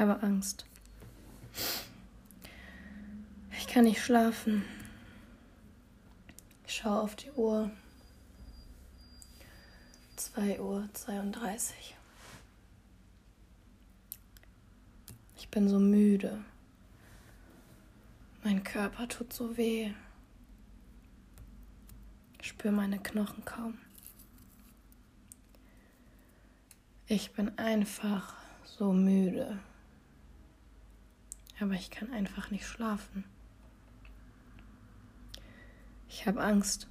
habe Angst. Ich kann nicht schlafen. Ich schaue auf die Uhr. 2 Uhr 32. Ich bin so müde. Mein Körper tut so weh. Ich spüre meine Knochen kaum. Ich bin einfach so müde. Aber ich kann einfach nicht schlafen. Ich habe Angst.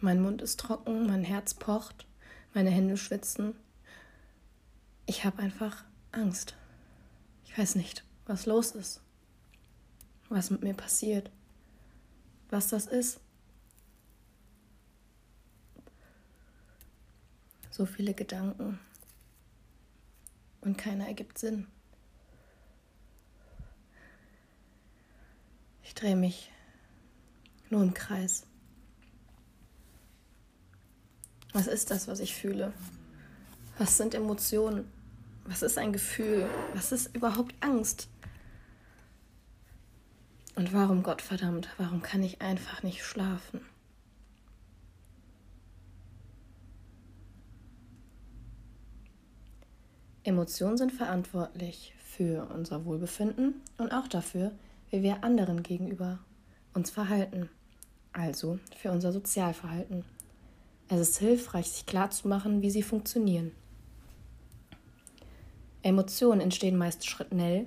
Mein Mund ist trocken, mein Herz pocht, meine Hände schwitzen. Ich habe einfach Angst. Ich weiß nicht, was los ist, was mit mir passiert, was das ist. So viele Gedanken und keiner ergibt Sinn. Ich drehe mich nur im Kreis. Was ist das, was ich fühle? Was sind Emotionen? Was ist ein Gefühl? Was ist überhaupt Angst? Und warum, Gott verdammt, warum kann ich einfach nicht schlafen? Emotionen sind verantwortlich für unser Wohlbefinden und auch dafür, wie wir anderen gegenüber uns verhalten also für unser Sozialverhalten. Es ist hilfreich, sich klarzumachen, wie sie funktionieren. Emotionen entstehen meist schnell,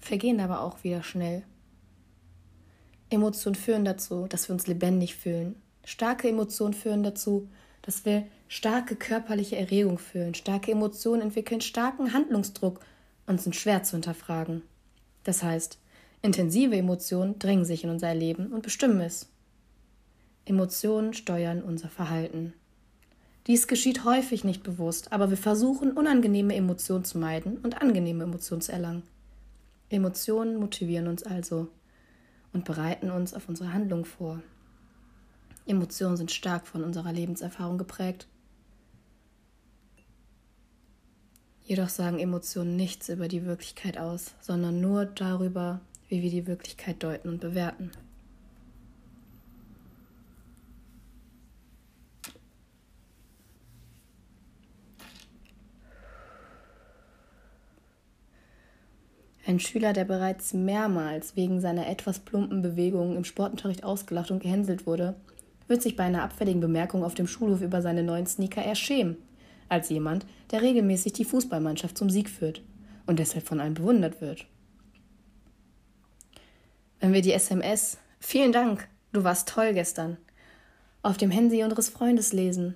vergehen aber auch wieder schnell. Emotionen führen dazu, dass wir uns lebendig fühlen. Starke Emotionen führen dazu, dass wir starke körperliche Erregung fühlen. Starke Emotionen entwickeln starken Handlungsdruck und sind schwer zu hinterfragen. Das heißt, intensive Emotionen drängen sich in unser Leben und bestimmen es. Emotionen steuern unser Verhalten. Dies geschieht häufig nicht bewusst, aber wir versuchen, unangenehme Emotionen zu meiden und angenehme Emotionen zu erlangen. Emotionen motivieren uns also und bereiten uns auf unsere Handlung vor. Emotionen sind stark von unserer Lebenserfahrung geprägt. Jedoch sagen Emotionen nichts über die Wirklichkeit aus, sondern nur darüber, wie wir die Wirklichkeit deuten und bewerten. Ein Schüler, der bereits mehrmals wegen seiner etwas plumpen Bewegungen im Sportunterricht ausgelacht und gehänselt wurde, wird sich bei einer abfälligen Bemerkung auf dem Schulhof über seine neuen Sneaker eher schämen, als jemand, der regelmäßig die Fußballmannschaft zum Sieg führt und deshalb von allen bewundert wird. Wenn wir die SMS Vielen Dank, du warst toll gestern auf dem Handy unseres Freundes lesen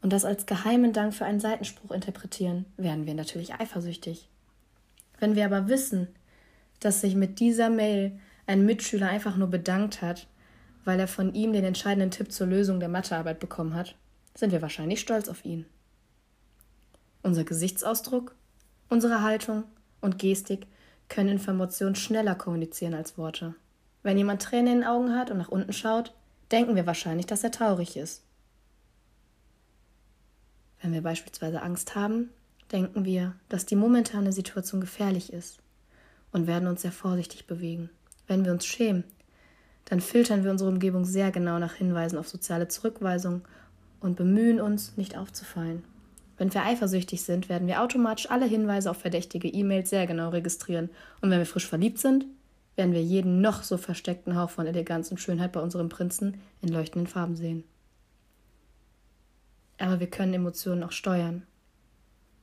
und das als geheimen Dank für einen Seitenspruch interpretieren, werden wir natürlich eifersüchtig. Wenn wir aber wissen, dass sich mit dieser Mail ein Mitschüler einfach nur bedankt hat, weil er von ihm den entscheidenden Tipp zur Lösung der Mathearbeit bekommen hat, sind wir wahrscheinlich stolz auf ihn. Unser Gesichtsausdruck, unsere Haltung und Gestik können Informationen schneller kommunizieren als Worte. Wenn jemand Tränen in den Augen hat und nach unten schaut, denken wir wahrscheinlich, dass er traurig ist. Wenn wir beispielsweise Angst haben, denken wir, dass die momentane Situation gefährlich ist und werden uns sehr vorsichtig bewegen. Wenn wir uns schämen, dann filtern wir unsere Umgebung sehr genau nach Hinweisen auf soziale Zurückweisung und bemühen uns, nicht aufzufallen. Wenn wir eifersüchtig sind, werden wir automatisch alle Hinweise auf verdächtige E-Mails sehr genau registrieren. Und wenn wir frisch verliebt sind, werden wir jeden noch so versteckten Hauch von Eleganz und Schönheit bei unserem Prinzen in leuchtenden Farben sehen. Aber wir können Emotionen auch steuern.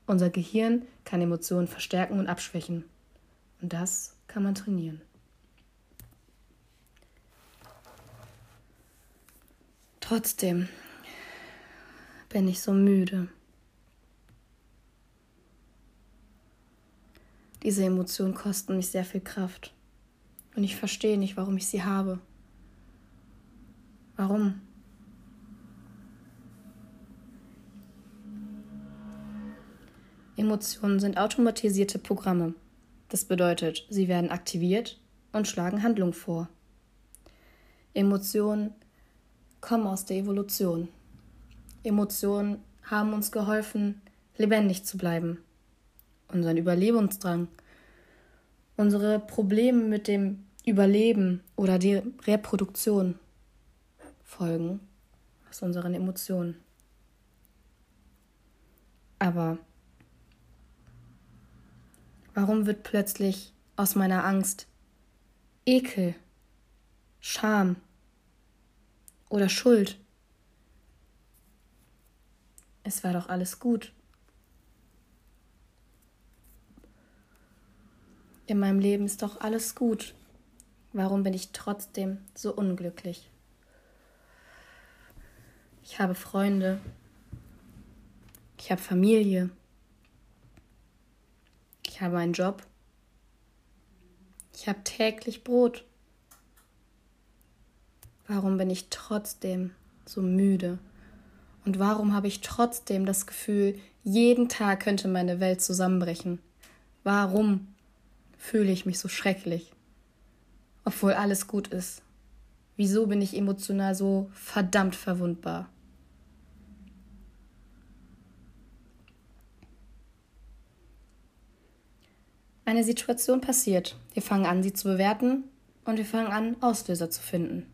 Unser Gehirn kann Emotionen verstärken und abschwächen. Und das kann man trainieren. Trotzdem bin ich so müde. Diese Emotionen kosten mich sehr viel Kraft. Und ich verstehe nicht, warum ich sie habe. Warum? Emotionen sind automatisierte Programme. Das bedeutet, sie werden aktiviert und schlagen Handlung vor. Emotionen kommen aus der Evolution. Emotionen haben uns geholfen, lebendig zu bleiben. Unseren Überlebensdrang Unsere Probleme mit dem Überleben oder die Reproduktion folgen aus unseren Emotionen. Aber warum wird plötzlich aus meiner Angst Ekel, Scham oder Schuld? Es war doch alles gut. In meinem Leben ist doch alles gut. Warum bin ich trotzdem so unglücklich? Ich habe Freunde. Ich habe Familie. Ich habe einen Job. Ich habe täglich Brot. Warum bin ich trotzdem so müde? Und warum habe ich trotzdem das Gefühl, jeden Tag könnte meine Welt zusammenbrechen? Warum fühle ich mich so schrecklich? Obwohl alles gut ist. Wieso bin ich emotional so verdammt verwundbar? Eine Situation passiert. Wir fangen an, sie zu bewerten und wir fangen an, Auslöser zu finden.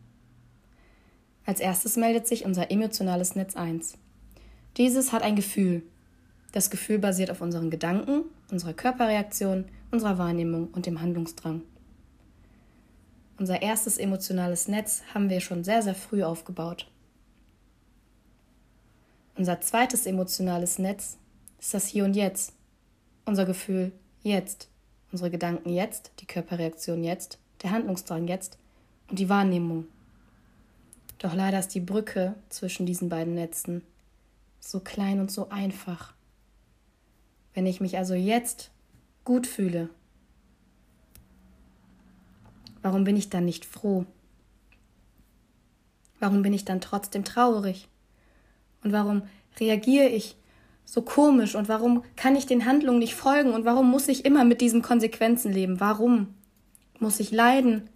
Als erstes meldet sich unser emotionales Netz 1. Dieses hat ein Gefühl. Das Gefühl basiert auf unseren Gedanken, unserer Körperreaktion, unserer Wahrnehmung und dem Handlungsdrang. Unser erstes emotionales Netz haben wir schon sehr, sehr früh aufgebaut. Unser zweites emotionales Netz ist das Hier und Jetzt. Unser Gefühl jetzt. Unsere Gedanken jetzt, die Körperreaktion jetzt, der Handlungsdrang jetzt und die Wahrnehmung. Doch leider ist die Brücke zwischen diesen beiden Netzen so klein und so einfach. Wenn ich mich also jetzt gut fühle, Warum bin ich dann nicht froh? Warum bin ich dann trotzdem traurig? Und warum reagiere ich so komisch? Und warum kann ich den Handlungen nicht folgen? Und warum muss ich immer mit diesen Konsequenzen leben? Warum muss ich leiden,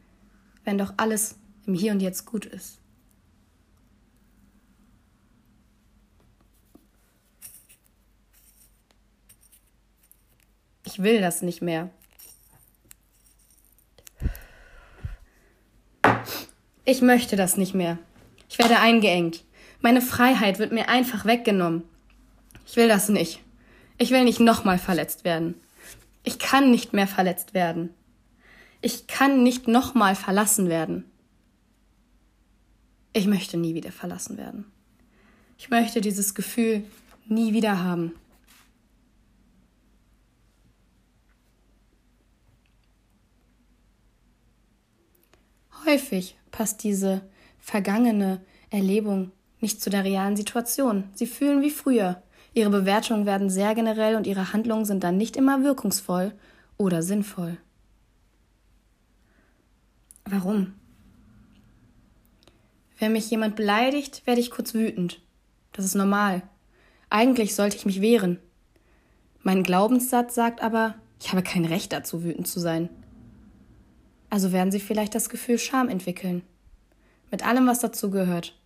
wenn doch alles im Hier und Jetzt gut ist? Ich will das nicht mehr. Ich möchte das nicht mehr. Ich werde eingeengt. Meine Freiheit wird mir einfach weggenommen. Ich will das nicht. Ich will nicht nochmal verletzt werden. Ich kann nicht mehr verletzt werden. Ich kann nicht nochmal verlassen werden. Ich möchte nie wieder verlassen werden. Ich möchte dieses Gefühl nie wieder haben. Häufig passt diese vergangene Erlebung nicht zu der realen Situation. Sie fühlen wie früher. Ihre Bewertungen werden sehr generell und ihre Handlungen sind dann nicht immer wirkungsvoll oder sinnvoll. Warum? Wenn mich jemand beleidigt, werde ich kurz wütend. Das ist normal. Eigentlich sollte ich mich wehren. Mein Glaubenssatz sagt aber, ich habe kein Recht dazu, wütend zu sein. Also werden sie vielleicht das Gefühl Scham entwickeln. Mit allem, was dazu gehört.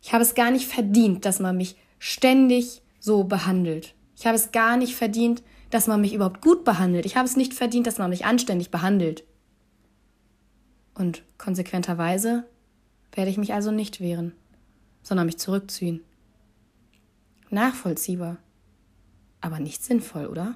Ich habe es gar nicht verdient, dass man mich ständig so behandelt. Ich habe es gar nicht verdient, dass man mich überhaupt gut behandelt. Ich habe es nicht verdient, dass man mich anständig behandelt. Und konsequenterweise werde ich mich also nicht wehren, sondern mich zurückziehen. Nachvollziehbar, aber nicht sinnvoll, oder?